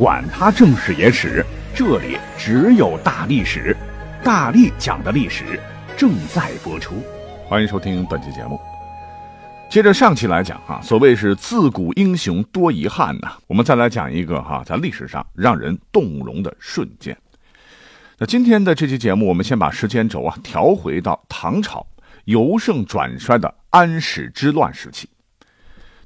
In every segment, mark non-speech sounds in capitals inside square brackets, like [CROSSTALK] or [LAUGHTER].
管他正史野史。这里只有大历史，大力讲的历史正在播出，欢迎收听本期节目。接着上期来讲哈，所谓是自古英雄多遗憾呐，我们再来讲一个哈，在历史上让人动容的瞬间。那今天的这期节目，我们先把时间轴啊调回到唐朝由盛转衰的安史之乱时期。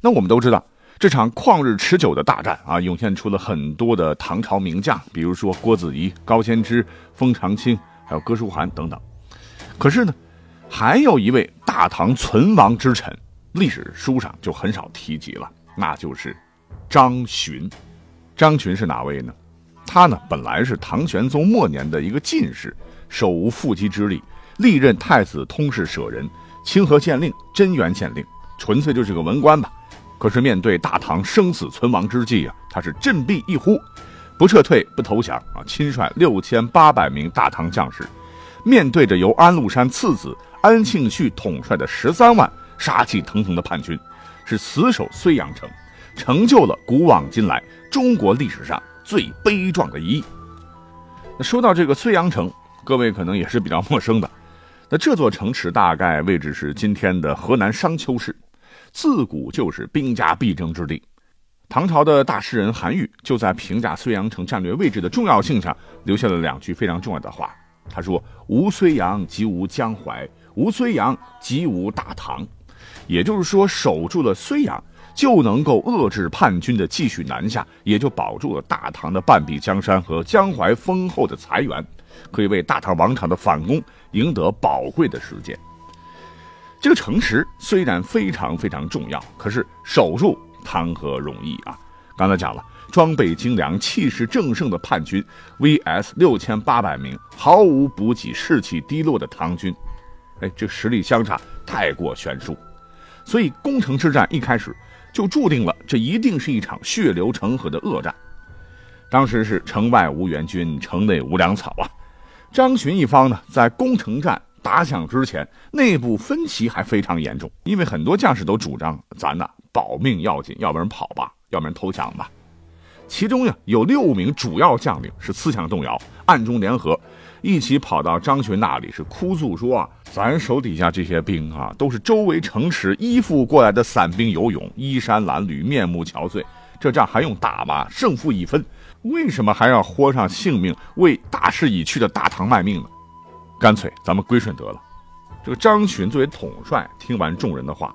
那我们都知道。这场旷日持久的大战啊，涌现出了很多的唐朝名将，比如说郭子仪、高仙芝、封长清，还有哥舒翰等等。可是呢，还有一位大唐存亡之臣，历史书上就很少提及了，那就是张巡。张巡是哪位呢？他呢，本来是唐玄宗末年的一个进士，手无缚鸡之力，历任太子通事舍人、清河县令、贞元县令，纯粹就是个文官吧。可是面对大唐生死存亡之际啊，他是振臂一呼，不撤退不投降啊，亲率六千八百名大唐将士，面对着由安禄山次子安庆绪统帅的十三万杀气腾腾的叛军，是死守睢阳城，成就了古往今来中国历史上最悲壮的一役。那说到这个睢阳城，各位可能也是比较陌生的，那这座城池大概位置是今天的河南商丘市。自古就是兵家必争之地。唐朝的大诗人韩愈就在评价睢阳城战略位置的重要性上留下了两句非常重要的话。他说：“无睢阳即无江淮，无睢阳即无大唐。”也就是说，守住了睢阳，就能够遏制叛军的继续南下，也就保住了大唐的半壁江山和江淮丰厚的财源，可以为大唐王朝的反攻赢得宝贵的时间。这个城池虽然非常非常重要，可是守住谈何容易啊！刚才讲了，装备精良、气势正盛的叛军，VS 六千八百名毫无补给、士气低落的唐军，哎，这实力相差太过悬殊，所以攻城之战一开始就注定了，这一定是一场血流成河的恶战。当时是城外无援军，城内无粮草啊！张巡一方呢，在攻城战。打响之前，内部分歧还非常严重，因为很多将士都主张咱呐保命要紧，要不然跑吧，要不然投降吧。其中呀有六名主要将领是思想动摇，暗中联合，一起跑到张巡那里，是哭诉说啊，咱手底下这些兵啊，都是周围城池依附过来的散兵游勇，衣衫褴褛，面目憔悴，这仗还用打吗？胜负已分，为什么还要豁上性命为大势已去的大唐卖命呢？干脆咱们归顺得了。这个张巡作为统帅，听完众人的话，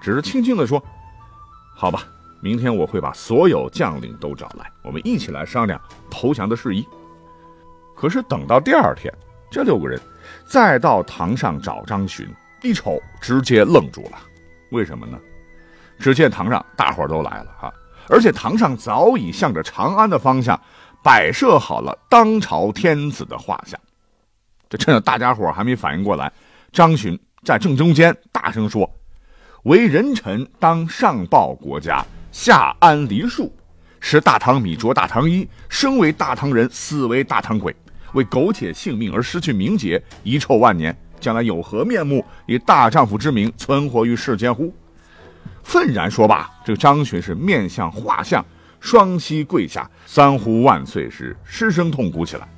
只是轻轻地说：“好吧，明天我会把所有将领都找来，我们一起来商量投降的事宜。”可是等到第二天，这六个人再到堂上找张巡，一瞅直接愣住了。为什么呢？只见堂上大伙都来了哈，而且堂上早已向着长安的方向摆设好了当朝天子的画像。这趁着大家伙还没反应过来，张巡在正中间大声说：“为人臣当上报国家，下安黎庶，食大唐米，着大唐衣，生为大唐人，死为大唐鬼，为苟且性命而失去名节，遗臭万年，将来有何面目以大丈夫之名存活于世间乎？”愤然说罢，这个张巡是面向画像，双膝跪下，三呼万岁时，失声痛哭起来。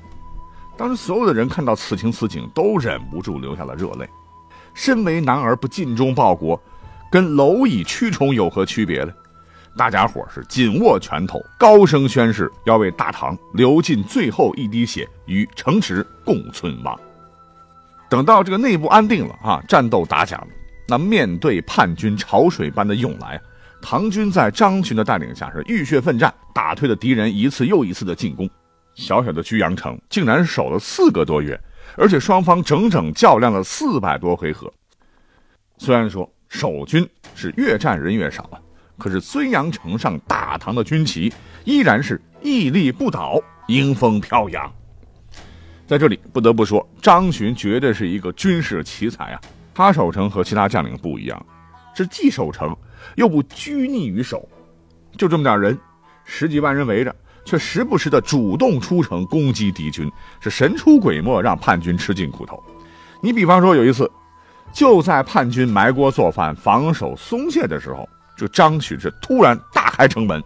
当时所有的人看到此情此景，都忍不住流下了热泪。身为男儿不尽忠报国，跟蝼蚁蛆虫有何区别呢？大家伙是紧握拳头，高声宣誓，要为大唐流尽最后一滴血，与城池共存亡。等到这个内部安定了啊，战斗打响了，那面对叛军潮水般的涌来，唐军在张巡的带领下是浴血奋战，打退了敌人一次又一次的进攻。小小的居阳城竟然守了四个多月，而且双方整整较量了四百多回合。虽然说守军是越战人越少啊，可是睢阳城上大唐的军旗依然是屹立不倒，迎风飘扬。在这里不得不说，张巡绝对是一个军事奇才啊！他守城和其他将领不一样，是既守城又不拘泥于守，就这么点人，十几万人围着，却时不时的主动出城攻击敌军，是神出鬼没，让叛军吃尽苦头。你比方说有一次，就在叛军埋锅做饭、防守松懈的时候，这张许是突然大开城门。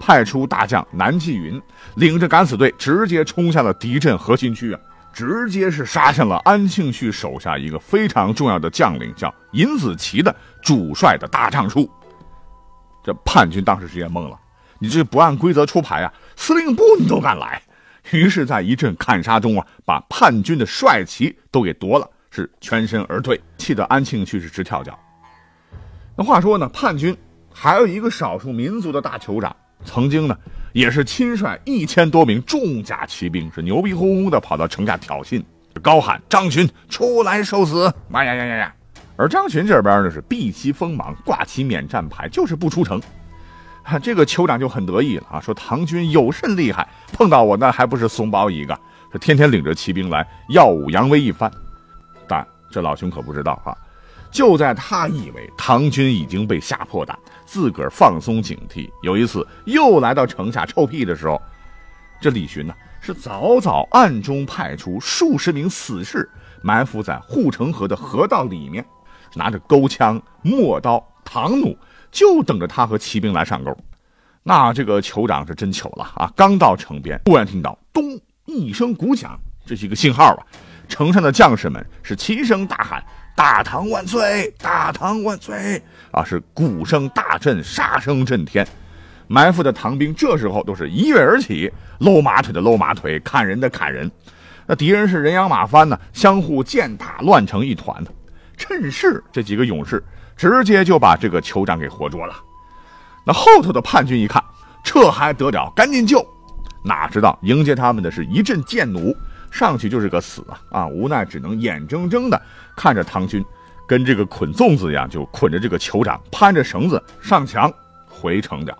派出大将南霁云，领着敢死队直接冲向了敌阵核心区啊！直接是杀向了安庆绪手下一个非常重要的将领，叫尹子奇的主帅的大帐处。这叛军当时直接懵了，你这不按规则出牌啊！司令部你都敢来？于是，在一阵砍杀中啊，把叛军的帅旗都给夺了，是全身而退，气得安庆绪是直跳脚。那话说呢，叛军还有一个少数民族的大酋长。曾经呢，也是亲率一千多名重甲骑兵，是牛逼哄哄的跑到城下挑衅，高喊张巡出来受死！妈呀呀呀呀！而张巡这边呢是避其锋芒，挂起免战牌，就是不出城。[LAUGHS] 这个酋长就很得意了啊，说唐军有甚厉害，碰到我那还不是怂包一个？是天天领着骑兵来耀武扬威一番。但这老兄可不知道啊。就在他以为唐军已经被吓破胆，自个儿放松警惕，有一次又来到城下臭屁的时候，这李寻呢是早早暗中派出数十名死士埋伏在护城河的河道里面，拿着钩枪、陌刀、唐弩，就等着他和骑兵来上钩。那这个酋长是真糗了啊！刚到城边，突然听到咚一声鼓响，这是一个信号啊！城上的将士们是齐声大喊。大唐万岁！大唐万岁！啊，是鼓声大震，杀声震天。埋伏的唐兵这时候都是一跃而起，搂马腿的搂马腿，砍人的砍人。那敌人是人仰马翻呢，相互践踏，乱成一团的。趁势，这几个勇士直接就把这个酋长给活捉了。那后头的叛军一看，这还得了？赶紧救！哪知道迎接他们的是一阵箭弩。上去就是个死啊！啊，无奈只能眼睁睁的看着唐军跟这个捆粽子一样，就捆着这个酋长，攀着绳子上墙回城的。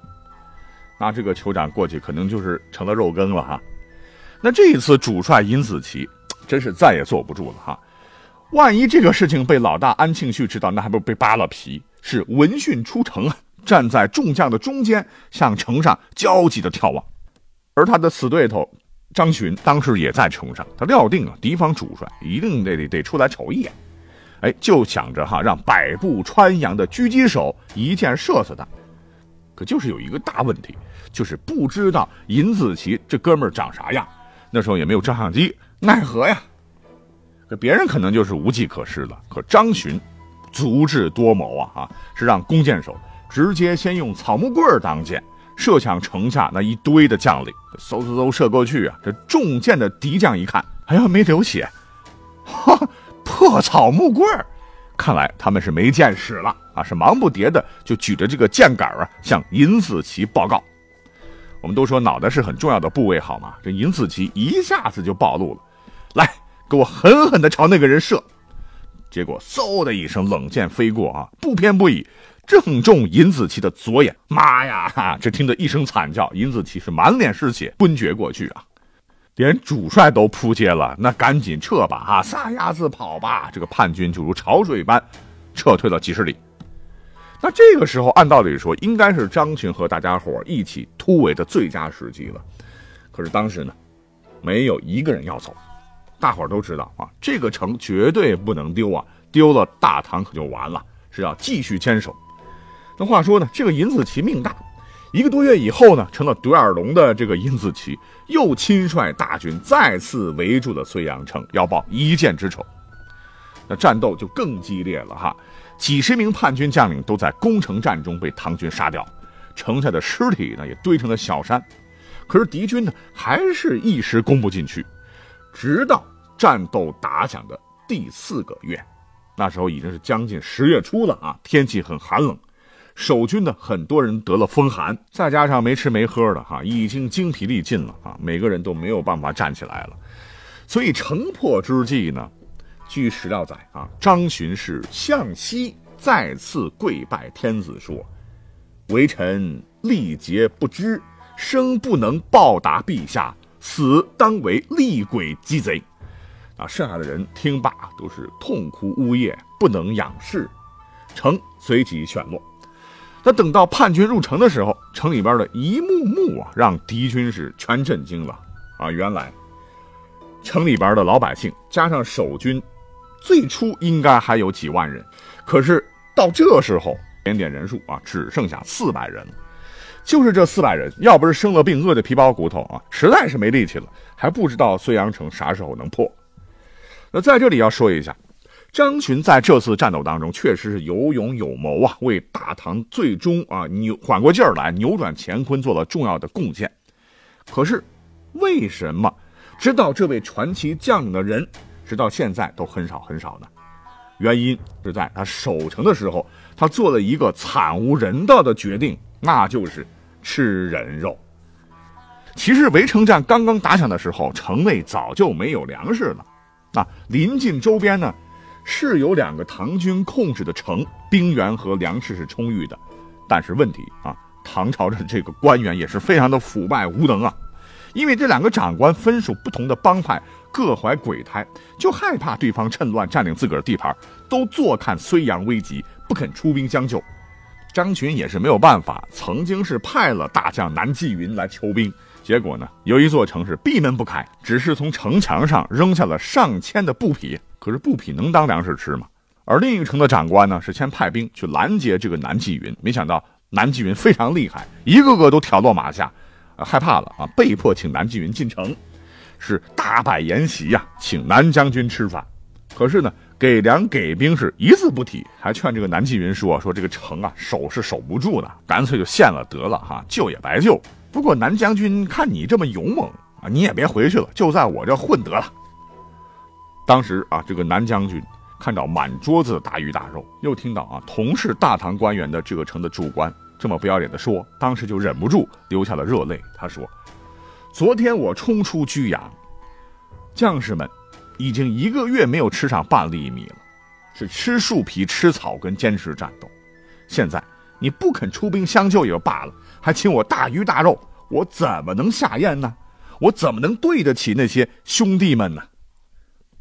那这个酋长过去可能就是成了肉羹了哈。那这一次主帅尹子奇真是再也坐不住了哈。万一这个事情被老大安庆绪知道，那还不被扒了皮？是闻讯出城啊，站在众将的中间，向城上焦急的眺望，而他的死对头。张巡当时也在城上，他料定啊，敌方主帅一定得得得出来瞅一眼，哎，就想着哈，让百步穿杨的狙击手一箭射死他。可就是有一个大问题，就是不知道尹子奇这哥们儿长啥样。那时候也没有照相机，奈何呀？可别人可能就是无计可施了，可张巡足智多谋啊，啊，是让弓箭手直接先用草木棍当箭。射向城下那一堆的将领，嗖嗖嗖射过去啊！这中箭的敌将一看，哎呀，没流血，哈，破草木棍，看来他们是没箭使了啊！是忙不迭的就举着这个箭杆啊，向尹子奇报告。我们都说脑袋是很重要的部位，好吗？这尹子奇一下子就暴露了，来，给我狠狠的朝那个人射。结果嗖的一声，冷箭飞过啊，不偏不倚。正中尹子奇的左眼，妈呀！只听得一声惨叫，尹子奇是满脸是血，昏厥过去啊！连主帅都扑街了，那赶紧撤吧！啊，撒丫子跑吧！这个叛军就如潮水般撤退了几十里。那这个时候，按道理说，应该是张群和大家伙一起突围的最佳时机了。可是当时呢，没有一个人要走。大伙都知道啊，这个城绝对不能丢啊！丢了，大唐可就完了，是要继续坚守。那话说呢，这个尹子奇命大，一个多月以后呢，成了独眼龙的这个尹子奇又亲率大军再次围住了睢阳城，要报一箭之仇。那战斗就更激烈了哈，几十名叛军将领都在攻城战中被唐军杀掉，城下的尸体呢也堆成了小山。可是敌军呢还是一时攻不进去，直到战斗打响的第四个月，那时候已经是将近十月初了啊，天气很寒冷。守军呢很多人得了风寒，再加上没吃没喝的哈，已经精疲力尽了啊，每个人都没有办法站起来了。所以城破之际呢，据史料载啊，张巡是向西再次跪拜天子，说：“微臣力竭不支，生不能报答陛下，死当为厉鬼鸡贼。啊，剩下的人听罢都是痛哭呜咽，不能仰视，城随即陷落。那等到叛军入城的时候，城里边的一幕幕啊，让敌军是全震惊了啊！原来城里边的老百姓加上守军，最初应该还有几万人，可是到这时候，点点人数啊，只剩下四百人了。就是这四百人，要不是生了病，饿得皮包骨头啊，实在是没力气了，还不知道睢阳城啥时候能破。那在这里要说一下。张巡在这次战斗当中确实是有勇有谋啊，为大唐最终啊扭缓过劲儿来、扭转乾坤做了重要的贡献。可是，为什么知道这位传奇将领的人，直到现在都很少很少呢？原因是在他守城的时候，他做了一个惨无人道的决定，那就是吃人肉。其实围城战刚刚打响的时候，城内早就没有粮食了，啊，临近周边呢。是有两个唐军控制的城，兵源和粮食是充裕的，但是问题啊，唐朝的这个官员也是非常的腐败无能啊，因为这两个长官分属不同的帮派，各怀鬼胎，就害怕对方趁乱占领自个儿地盘，都坐看睢阳危急，不肯出兵相救。张群也是没有办法，曾经是派了大将南霁云来求兵，结果呢，有一座城市闭门不开，只是从城墙上扔下了上千的布匹。可是布匹能当粮食吃吗？而另一城的长官呢，是先派兵去拦截这个南霁云，没想到南霁云非常厉害，一个个都挑落马下，害怕了啊，被迫请南霁云进城，是大摆筵席呀，请南将军吃饭。可是呢，给粮给兵是一字不提，还劝这个南霁云说：“说这个城啊，守是守不住的，干脆就献了得了哈，救也白救。不过南将军看你这么勇猛啊，你也别回去了，就在我这混得了。”当时啊，这个南将军看到满桌子的大鱼大肉，又听到啊同是大唐官员的这个城的主官这么不要脸的说，当时就忍不住流下了热泪。他说：“昨天我冲出居阳，将士们已经一个月没有吃上半粒米了，是吃树皮、吃草根坚持战斗。现在你不肯出兵相救也就罢了，还请我大鱼大肉，我怎么能下咽呢？我怎么能对得起那些兄弟们呢？”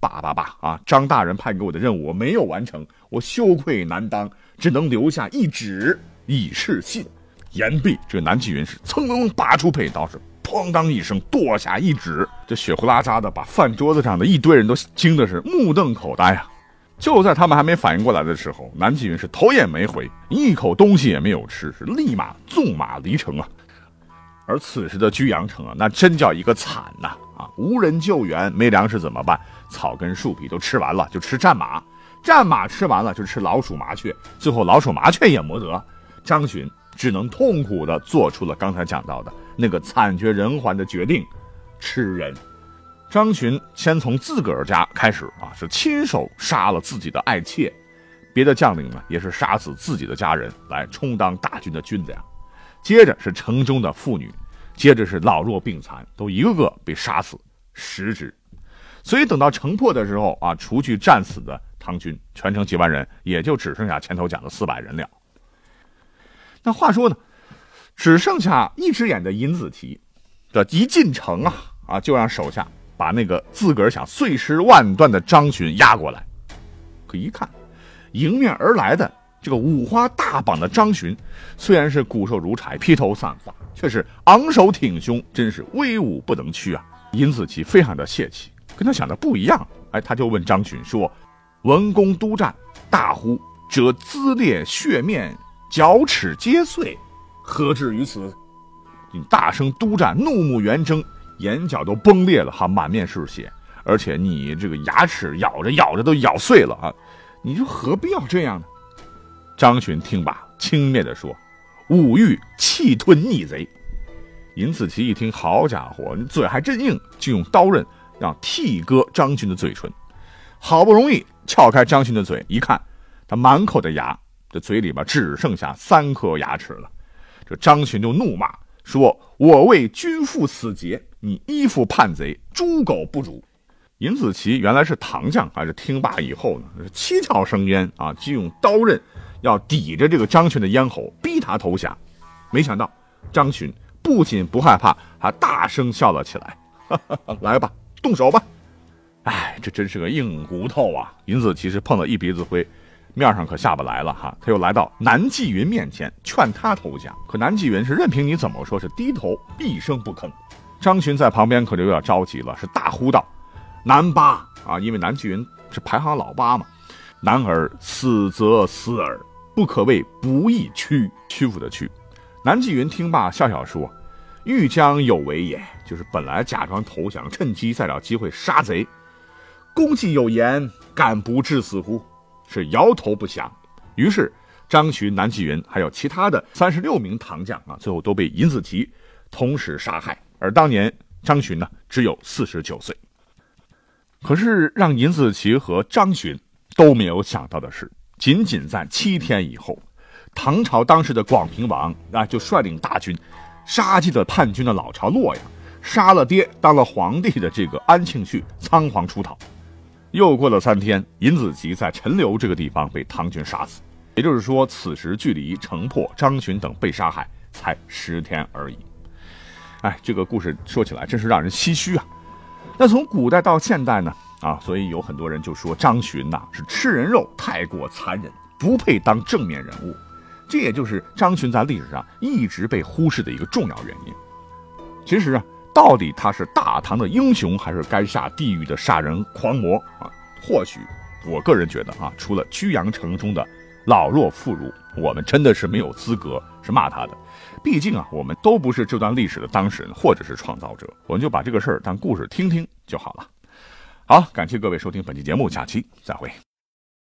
罢罢罢啊！张大人派给我的任务我没有完成，我羞愧难当，只能留下一纸以示信。言毕，这南霁云是噌楞拔出佩刀，是哐当一声剁下一指，这血呼啦喳的，把饭桌子上的一堆人都惊的是目瞪口呆啊！就在他们还没反应过来的时候，南霁云是头也没回，一口东西也没有吃，是立马纵马离城啊！而此时的居阳城啊，那真叫一个惨呐！啊，无人救援，没粮食怎么办？草根树皮都吃完了，就吃战马；战马吃完了，就吃老鼠麻雀。最后老鼠麻雀也没得，张巡只能痛苦地做出了刚才讲到的那个惨绝人寰的决定：吃人。张巡先从自个儿家开始啊，是亲手杀了自己的爱妾；别的将领呢，也是杀死自己的家人来充当大军的军粮。接着是城中的妇女，接着是老弱病残，都一个个被杀死，食之。所以等到城破的时候啊，除去战死的唐军，全城几万人，也就只剩下前头讲的四百人了。那话说呢，只剩下一只眼的尹子奇，这一进城啊啊，就让手下把那个自个儿想碎尸万段的张巡押过来。可一看，迎面而来的这个五花大绑的张巡，虽然是骨瘦如柴、披头散发，却是昂首挺胸，真是威武不能屈啊！尹子奇非常的泄气。跟他想的不一样，哎，他就问张巡说：“文公督战，大呼者资裂血面，角齿皆碎，何至于此？”你大声督战，怒目圆睁，眼角都崩裂了，哈，满面是血，而且你这个牙齿咬着咬着都咬碎了啊！你说何必要这样呢？张巡听罢，轻蔑地说：“武欲气吞逆贼。”尹子奇一听，好家伙，你嘴还真硬，就用刀刃。让剃割张巡的嘴唇，好不容易撬开张巡的嘴，一看，他满口的牙，这嘴里边只剩下三颗牙齿了。这张巡就怒骂说：“我为君父死节，你依附叛贼，猪狗不如。”尹子奇原来是唐将，还是听罢以后呢，七窍生烟啊，就用刀刃要抵着这个张巡的咽喉，逼他投降。没想到张巡不仅不害怕，还大声笑了起来：“ [LAUGHS] 来吧！”动手吧！哎，这真是个硬骨头啊！尹子奇是碰了一鼻子灰，面上可下不来了哈。他又来到南霁云面前，劝他投降，可南霁云是任凭你怎么说，是低头一声不吭。张巡在旁边可就有点着急了，是大呼道：“南八啊！因为南霁云是排行老八嘛，男儿死则死耳，不可谓不义屈屈服的屈。”南霁云听罢，笑笑说：“欲将有为也，就是本来假装投降，趁机再找机会杀贼。公既有言，敢不至死乎？”是摇头不响。于是张巡、南霁云还有其他的三十六名唐将啊，最后都被尹子奇同时杀害。而当年张巡呢，只有四十九岁。可是让尹子奇和张巡都没有想到的是，仅仅在七天以后。唐朝当时的广平王啊，就率领大军，杀进了叛军的老巢洛阳，杀了爹当了皇帝的这个安庆绪，仓皇出逃。又过了三天，尹子吉在陈留这个地方被唐军杀死。也就是说，此时距离城破、张巡等被杀害才十天而已。哎，这个故事说起来真是让人唏嘘啊。那从古代到现代呢？啊，所以有很多人就说张巡呐是吃人肉，太过残忍，不配当正面人物。这也就是张巡在历史上一直被忽视的一个重要原因。其实啊，到底他是大唐的英雄，还是该下地狱的杀人狂魔啊？或许，我个人觉得啊，除了曲阳城中的老弱妇孺，我们真的是没有资格是骂他的。毕竟啊，我们都不是这段历史的当事人或者是创造者，我们就把这个事儿当故事听听就好了。好，感谢各位收听本期节目，下期再会。